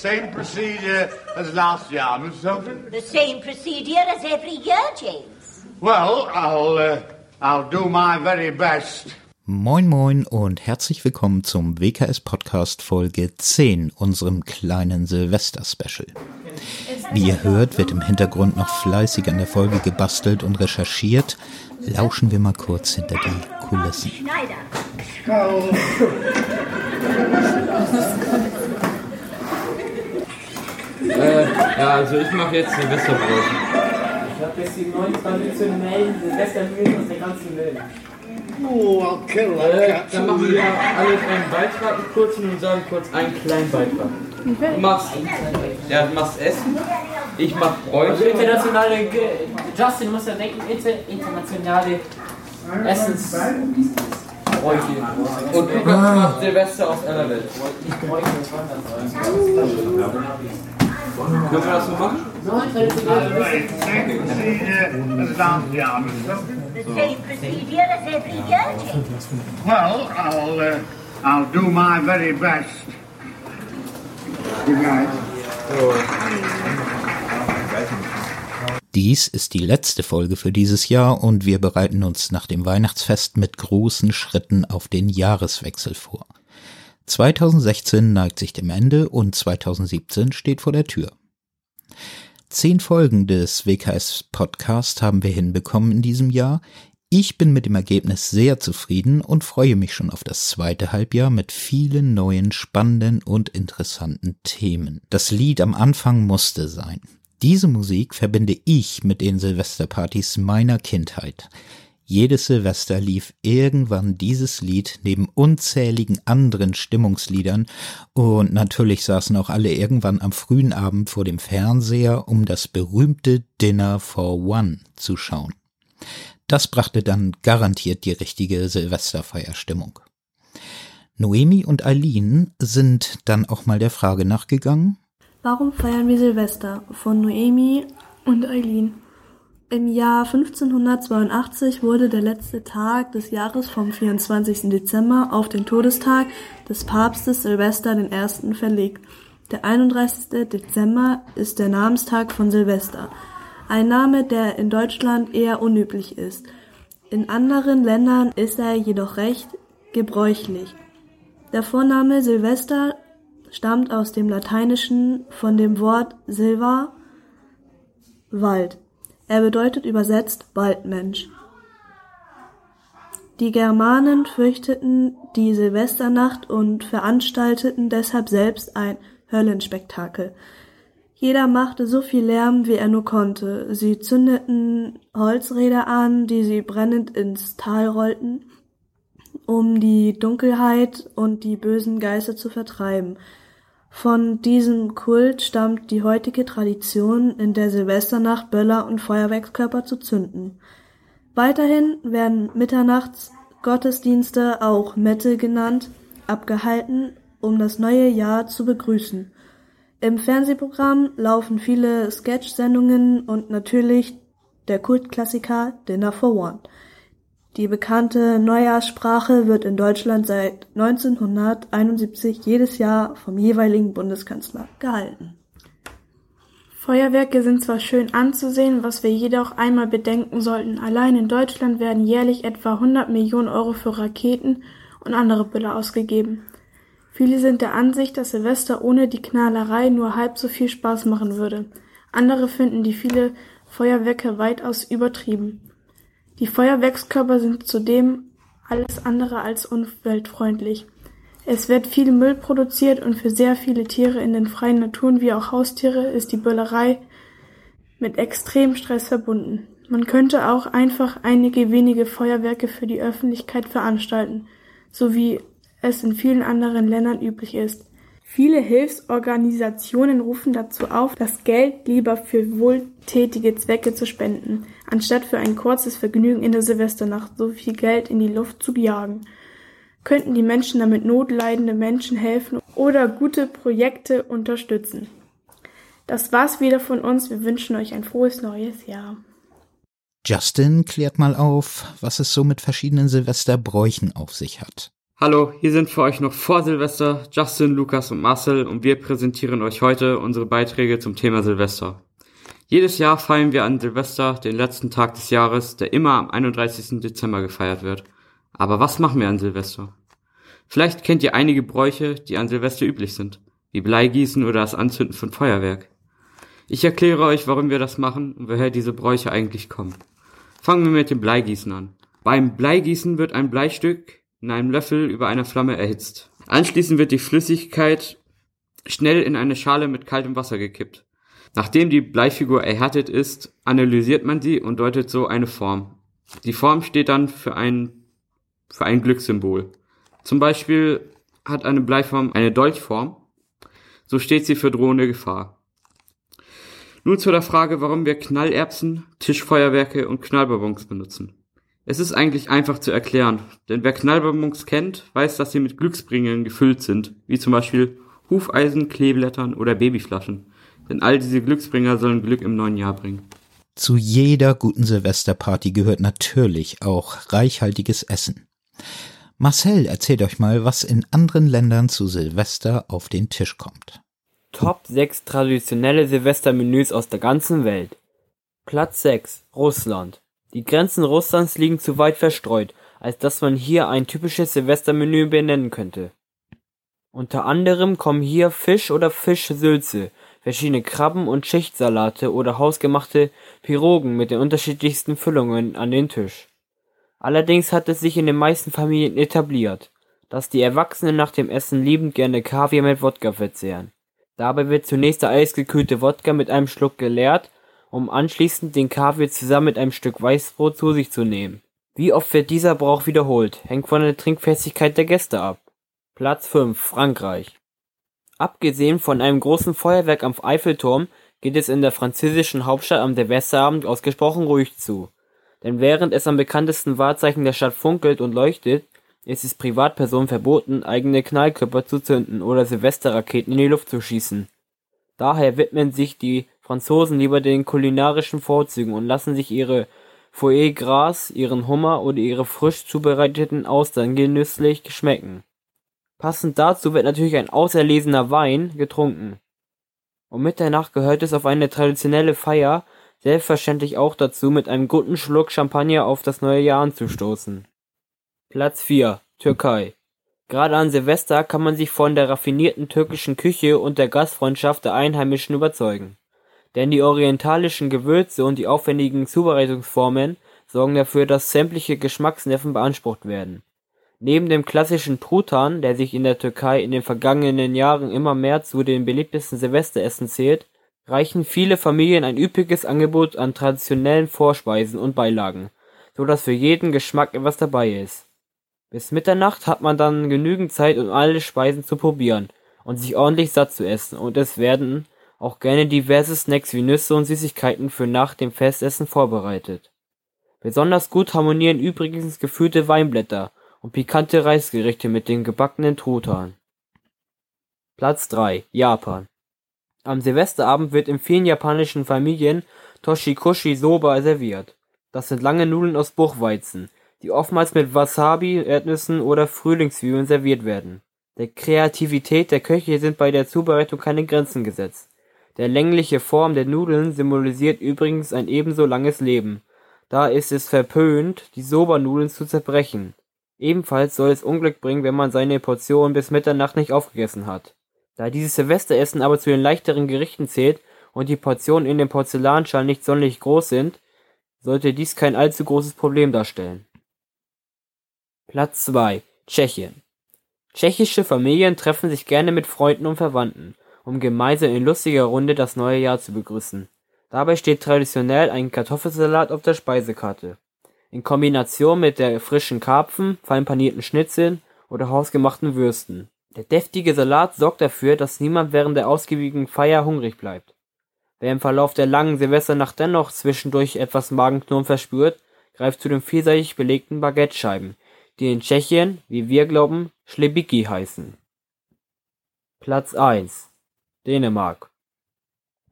Same procedure as last year, Miss Sultan? The same procedure as every year, James. Well, I'll, uh, I'll do my very best. Moin moin und herzlich willkommen zum WKS Podcast Folge 10, unserem kleinen Silvester-Special. Wie ihr hört, wird im Hintergrund noch fleißig an der Folge gebastelt und recherchiert. Lauschen wir mal kurz hinter die Kulissen. Äh, ja, also ich mache jetzt Silvesterbrot. Ich habe jetzt die neuen traditionellen Silvestermühlen aus der ganzen Welt. Oh, that Äh, dann machen wir alle einen Beitrag, einen kurzen und sagen kurz einen kleinen Beitrag. Du machst, ja, du machst Essen, ich mach Also Bräuche. internationale, Ge- Justin, du musst ja denken, inter internationale Essensbräuche. Und Lukas macht Silvester aus aller Welt. Können wir das so machen? Well, I'll, uh, I'll do my very best. Good night. Dies ist die letzte Folge für dieses Jahr und wir bereiten uns nach dem Weihnachtsfest mit großen Schritten auf den Jahreswechsel vor. 2016 neigt sich dem Ende und 2017 steht vor der Tür. Zehn Folgen des WKS Podcast haben wir hinbekommen in diesem Jahr. Ich bin mit dem Ergebnis sehr zufrieden und freue mich schon auf das zweite Halbjahr mit vielen neuen, spannenden und interessanten Themen. Das Lied am Anfang musste sein. Diese Musik verbinde ich mit den Silvesterpartys meiner Kindheit. Jedes Silvester lief irgendwann dieses Lied neben unzähligen anderen Stimmungsliedern und natürlich saßen auch alle irgendwann am frühen Abend vor dem Fernseher, um das berühmte Dinner for One zu schauen. Das brachte dann garantiert die richtige Silvesterfeierstimmung. Noemi und Eileen sind dann auch mal der Frage nachgegangen, Warum feiern wir Silvester? Von Noemi und Eileen. Im Jahr 1582 wurde der letzte Tag des Jahres vom 24. Dezember auf den Todestag des Papstes Silvester I. verlegt. Der 31. Dezember ist der Namenstag von Silvester. Ein Name, der in Deutschland eher unüblich ist. In anderen Ländern ist er jedoch recht gebräuchlich. Der Vorname Silvester stammt aus dem Lateinischen von dem Wort Silva, Wald. Er bedeutet übersetzt Waldmensch. Die Germanen fürchteten die Silvesternacht und veranstalteten deshalb selbst ein Höllenspektakel. Jeder machte so viel Lärm, wie er nur konnte. Sie zündeten Holzräder an, die sie brennend ins Tal rollten, um die Dunkelheit und die bösen Geister zu vertreiben. Von diesem Kult stammt die heutige Tradition, in der Silvesternacht Böller und Feuerwerkskörper zu zünden. Weiterhin werden Mitternachts Gottesdienste, auch Mette genannt, abgehalten, um das neue Jahr zu begrüßen. Im Fernsehprogramm laufen viele Sketch-Sendungen und natürlich der Kultklassiker Dinner for One. Die bekannte Neujahrssprache wird in Deutschland seit 1971 jedes Jahr vom jeweiligen Bundeskanzler gehalten. Feuerwerke sind zwar schön anzusehen, was wir jedoch einmal bedenken sollten. Allein in Deutschland werden jährlich etwa 100 Millionen Euro für Raketen und andere Böller ausgegeben. Viele sind der Ansicht, dass Silvester ohne die Knallerei nur halb so viel Spaß machen würde. Andere finden die viele Feuerwerke weitaus übertrieben. Die Feuerwerkskörper sind zudem alles andere als umweltfreundlich. Es wird viel Müll produziert und für sehr viele Tiere in den freien Naturen wie auch Haustiere ist die Böllerei mit extrem Stress verbunden. Man könnte auch einfach einige wenige Feuerwerke für die Öffentlichkeit veranstalten, so wie es in vielen anderen Ländern üblich ist. Viele Hilfsorganisationen rufen dazu auf, das Geld lieber für wohltätige Zwecke zu spenden, anstatt für ein kurzes Vergnügen in der Silvesternacht so viel Geld in die Luft zu jagen. Könnten die Menschen damit notleidende Menschen helfen oder gute Projekte unterstützen. Das war's wieder von uns. Wir wünschen euch ein frohes neues Jahr. Justin klärt mal auf, was es so mit verschiedenen Silvesterbräuchen auf sich hat. Hallo, hier sind für euch noch vor Silvester Justin, Lukas und Marcel und wir präsentieren euch heute unsere Beiträge zum Thema Silvester. Jedes Jahr feiern wir an Silvester den letzten Tag des Jahres, der immer am 31. Dezember gefeiert wird. Aber was machen wir an Silvester? Vielleicht kennt ihr einige Bräuche, die an Silvester üblich sind, wie Bleigießen oder das Anzünden von Feuerwerk. Ich erkläre euch, warum wir das machen und woher diese Bräuche eigentlich kommen. Fangen wir mit dem Bleigießen an. Beim Bleigießen wird ein Bleistück in einem Löffel über einer Flamme erhitzt. Anschließend wird die Flüssigkeit schnell in eine Schale mit kaltem Wasser gekippt. Nachdem die Bleifigur erhärtet ist, analysiert man sie und deutet so eine Form. Die Form steht dann für ein, für ein Glückssymbol. Zum Beispiel hat eine Bleiform eine Dolchform, so steht sie für drohende Gefahr. Nun zu der Frage, warum wir Knallerbsen, Tischfeuerwerke und Knallbonbons benutzen. Es ist eigentlich einfach zu erklären, denn wer Knallbonbons kennt, weiß, dass sie mit Glücksbringern gefüllt sind, wie zum Beispiel Hufeisen, Kleeblättern oder Babyflaschen. Denn all diese Glücksbringer sollen Glück im neuen Jahr bringen. Zu jeder guten Silvesterparty gehört natürlich auch reichhaltiges Essen. Marcel erzählt euch mal, was in anderen Ländern zu Silvester auf den Tisch kommt. Top 6 traditionelle Silvestermenüs aus der ganzen Welt. Platz 6 Russland die Grenzen Russlands liegen zu weit verstreut, als dass man hier ein typisches Silvestermenü benennen könnte. Unter anderem kommen hier Fisch oder Fischsülze, verschiedene Krabben und Schichtsalate oder hausgemachte Pirogen mit den unterschiedlichsten Füllungen an den Tisch. Allerdings hat es sich in den meisten Familien etabliert, dass die Erwachsenen nach dem Essen liebend gerne Kaviar mit Wodka verzehren. Dabei wird zunächst der eisgekühlte Wodka mit einem Schluck geleert um anschließend den Kaviar zusammen mit einem Stück Weißbrot zu sich zu nehmen. Wie oft wird dieser Brauch wiederholt, hängt von der Trinkfestigkeit der Gäste ab. Platz 5 Frankreich Abgesehen von einem großen Feuerwerk am Eiffelturm geht es in der französischen Hauptstadt am Silvesterabend ausgesprochen ruhig zu. Denn während es am bekanntesten Wahrzeichen der Stadt funkelt und leuchtet, ist es Privatpersonen verboten, eigene Knallkörper zu zünden oder Silvesterraketen in die Luft zu schießen. Daher widmen sich die Franzosen lieber den kulinarischen Vorzügen und lassen sich ihre Foie Gras, ihren Hummer oder ihre frisch zubereiteten Austern genüsslich schmecken. Passend dazu wird natürlich ein auserlesener Wein getrunken. Um Mitternacht gehört es auf eine traditionelle Feier selbstverständlich auch dazu, mit einem guten Schluck Champagner auf das neue Jahr anzustoßen. Platz 4 Türkei Gerade an Silvester kann man sich von der raffinierten türkischen Küche und der Gastfreundschaft der Einheimischen überzeugen denn die orientalischen Gewürze und die aufwendigen Zubereitungsformen sorgen dafür, dass sämtliche Geschmacksnerven beansprucht werden. Neben dem klassischen Truthahn, der sich in der Türkei in den vergangenen Jahren immer mehr zu den beliebtesten Silvesteressen zählt, reichen viele Familien ein üppiges Angebot an traditionellen Vorspeisen und Beilagen, so dass für jeden Geschmack etwas dabei ist. Bis Mitternacht hat man dann genügend Zeit, um alle Speisen zu probieren und sich ordentlich satt zu essen, und es werden auch gerne diverse Snacks wie Nüsse und Süßigkeiten für nach dem Festessen vorbereitet. Besonders gut harmonieren übrigens gefüllte Weinblätter und pikante Reisgerichte mit dem gebackenen Truthahn. Platz 3 Japan Am Silvesterabend wird in vielen japanischen Familien Toshikoshi Soba serviert. Das sind lange Nudeln aus Buchweizen, die oftmals mit Wasabi, Erdnüssen oder Frühlingszwiebeln serviert werden. Der Kreativität der Köche sind bei der Zubereitung keine Grenzen gesetzt. Der längliche Form der Nudeln symbolisiert übrigens ein ebenso langes Leben, da ist es verpönt, die Soba-Nudeln zu zerbrechen. Ebenfalls soll es Unglück bringen, wenn man seine Portion bis Mitternacht nicht aufgegessen hat. Da dieses Silvesteressen aber zu den leichteren Gerichten zählt und die Portionen in den Porzellanschalen nicht sonderlich groß sind, sollte dies kein allzu großes Problem darstellen. Platz 2 Tschechien Tschechische Familien treffen sich gerne mit Freunden und Verwandten um gemeinsam in lustiger Runde das neue Jahr zu begrüßen. Dabei steht traditionell ein Kartoffelsalat auf der Speisekarte. In Kombination mit der frischen Karpfen, fein panierten Schnitzeln oder hausgemachten Würsten. Der deftige Salat sorgt dafür, dass niemand während der ausgiebigen Feier hungrig bleibt. Wer im Verlauf der langen Silvesternacht dennoch zwischendurch etwas Magenknurren verspürt, greift zu den vielseitig belegten Baguette-Scheiben, die in Tschechien, wie wir glauben, Schlebiki heißen. Platz 1 Dänemark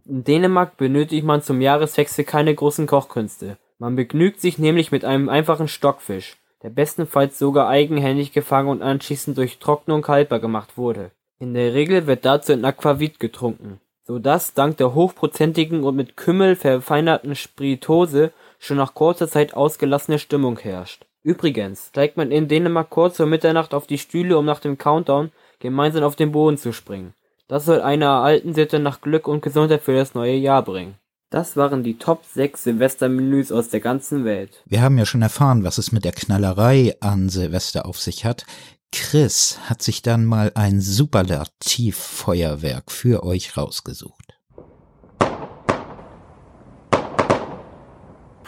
In Dänemark benötigt man zum Jahreswechsel keine großen Kochkünste. Man begnügt sich nämlich mit einem einfachen Stockfisch, der bestenfalls sogar eigenhändig gefangen und anschließend durch Trocknung haltbar gemacht wurde. In der Regel wird dazu ein Aquavit getrunken, so dass dank der hochprozentigen und mit Kümmel verfeinerten Spirituose schon nach kurzer Zeit ausgelassene Stimmung herrscht. Übrigens steigt man in Dänemark kurz vor Mitternacht auf die Stühle, um nach dem Countdown gemeinsam auf den Boden zu springen. Das soll einer alten Sitte nach Glück und Gesundheit für das neue Jahr bringen. Das waren die Top 6 Silvestermenüs aus der ganzen Welt. Wir haben ja schon erfahren, was es mit der Knallerei an Silvester auf sich hat. Chris hat sich dann mal ein Superlativfeuerwerk für euch rausgesucht.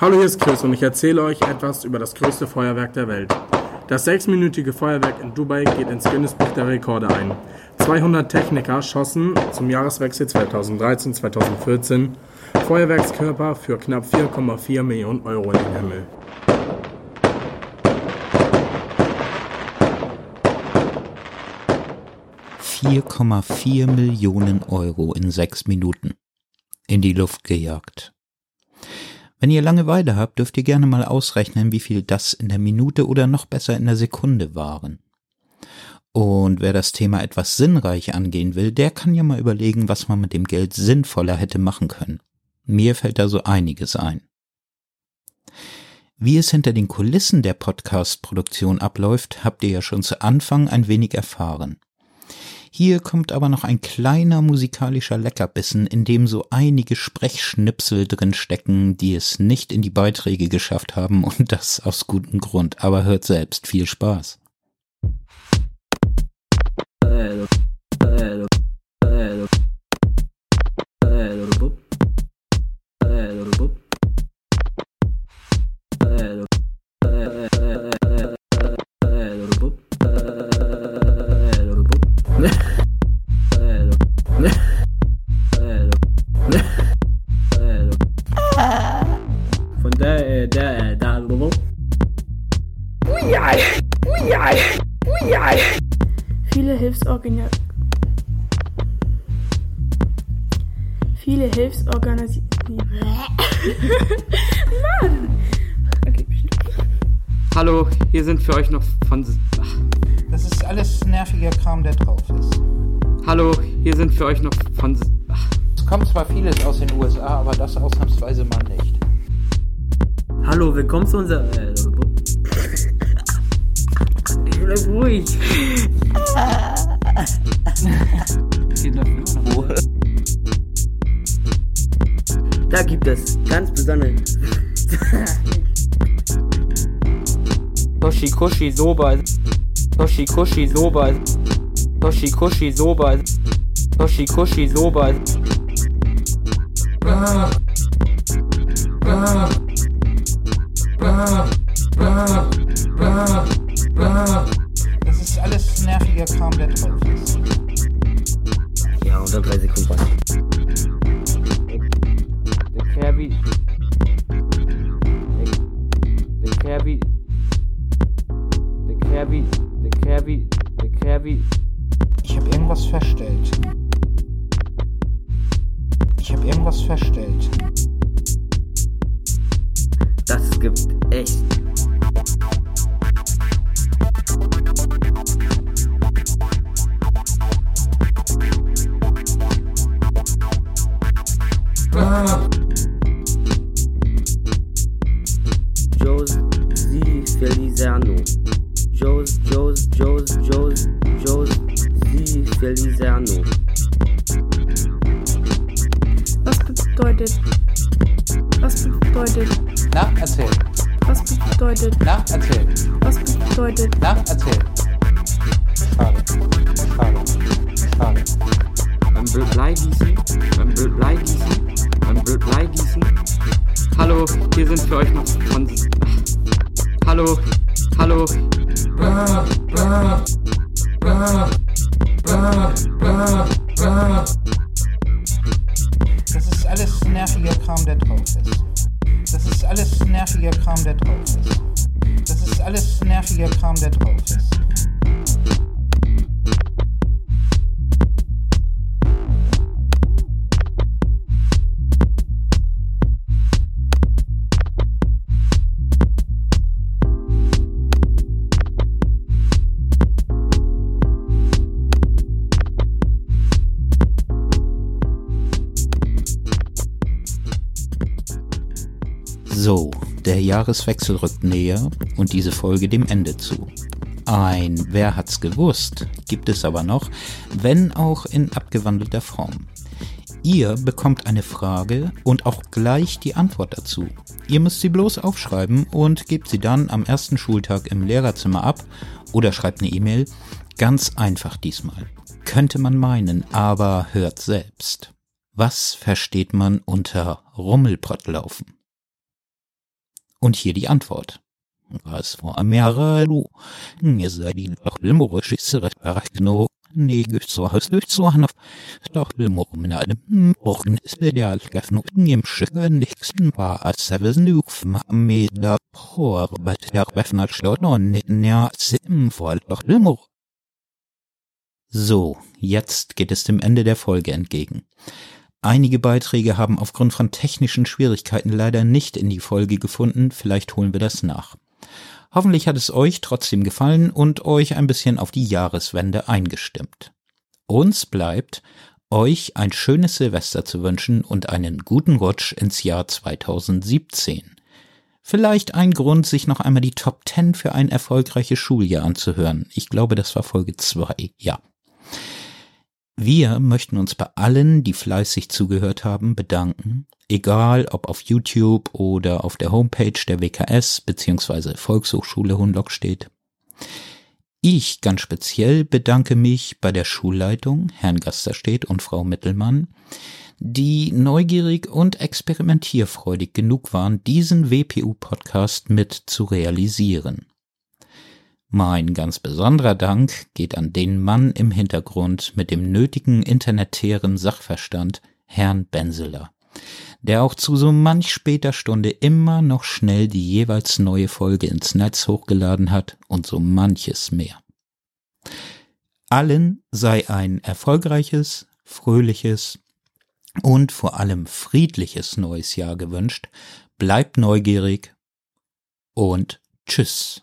Hallo, hier ist Chris und ich erzähle euch etwas über das größte Feuerwerk der Welt. Das sechsminütige Feuerwerk in Dubai geht ins Guinness Buch der Rekorde ein. 200 Techniker schossen zum Jahreswechsel 2013-2014 Feuerwerkskörper für knapp 4,4 Millionen Euro in den Himmel. vier Millionen Euro in sechs Minuten in die Luft gejagt. Wenn ihr Langeweile habt, dürft ihr gerne mal ausrechnen, wie viel das in der Minute oder noch besser in der Sekunde waren. Und wer das Thema etwas sinnreich angehen will, der kann ja mal überlegen, was man mit dem Geld sinnvoller hätte machen können. Mir fällt da so einiges ein. Wie es hinter den Kulissen der Podcast-Produktion abläuft, habt ihr ja schon zu Anfang ein wenig erfahren. Hier kommt aber noch ein kleiner musikalischer Leckerbissen, in dem so einige Sprechschnipsel drin stecken, die es nicht in die Beiträge geschafft haben und das aus gutem Grund. Aber hört selbst viel Spaß. Von Hilfsorganisationen. Mann! Okay, Hallo, hier sind für euch noch von. Ach, Das ist alles nerviger Kram, der drauf ist. hallo, hier sind für euch noch von. Ach, Es kommt zwar vieles aus den USA, aber das ausnahmsweise mal nicht. Hallo, willkommen zu unserer. Äh, Bleib ruhig. Da gibt es ganz besondere. Toshikoshi Soba. Toshikoshi Soba. Toshikoshi Soba. Toshikoshi Soba. Das Gibt echt. Josie Felizano. Jos, Jos, Jos, Jos, Josie Felizano. Was bedeutet. Was bedeutet. Na, erzähl. Was bedeutet. Na, erzähl. Was bedeutet. Na, erzähl. Schade. Schade. Schade. beim Bleigießen, beim Bleigießen, beim Bleigießen. Hallo, hier sind für euch noch von. Hallo, hallo. Das ist alles nerviger Kram, der drauf ist. Das ist alles nerviger Kram, der drauf ist. Das ist alles nerviger Kram, der drauf ist. Jahreswechsel rückt näher und diese Folge dem Ende zu. Ein Wer hat's gewusst gibt es aber noch, wenn auch in abgewandelter Form. Ihr bekommt eine Frage und auch gleich die Antwort dazu. Ihr müsst sie bloß aufschreiben und gebt sie dann am ersten Schultag im Lehrerzimmer ab oder schreibt eine E-Mail. Ganz einfach diesmal. Könnte man meinen, aber hört selbst. Was versteht man unter Rummelpottlaufen? Und hier die Antwort. Was vor mehrere Lu. Ihr seid die doch limorischische Rechnung. Nee, so hast du so. Doch limor mit einem Wochen ist der Algefnung im Schicken nichts war als Seven Nuf mit der Por, aber der Befner schlot noch nicht näher voll doch limor. So, jetzt geht es dem Ende der Folge entgegen. Einige Beiträge haben aufgrund von technischen Schwierigkeiten leider nicht in die Folge gefunden, vielleicht holen wir das nach. Hoffentlich hat es euch trotzdem gefallen und euch ein bisschen auf die Jahreswende eingestimmt. Uns bleibt, euch ein schönes Silvester zu wünschen und einen guten Rutsch ins Jahr 2017. Vielleicht ein Grund, sich noch einmal die Top 10 für ein erfolgreiches Schuljahr anzuhören. Ich glaube, das war Folge 2, ja. Wir möchten uns bei allen, die fleißig zugehört haben, bedanken, egal ob auf YouTube oder auf der Homepage der WKS bzw. Volkshochschule Hunlock steht. Ich ganz speziell bedanke mich bei der Schulleitung, Herrn Gasterstedt und Frau Mittelmann, die neugierig und experimentierfreudig genug waren, diesen WPU-Podcast mit zu realisieren. Mein ganz besonderer Dank geht an den Mann im Hintergrund mit dem nötigen internetären Sachverstand, Herrn Benseler, der auch zu so manch später Stunde immer noch schnell die jeweils neue Folge ins Netz hochgeladen hat und so manches mehr. Allen sei ein erfolgreiches, fröhliches und vor allem friedliches neues Jahr gewünscht. Bleibt neugierig und tschüss.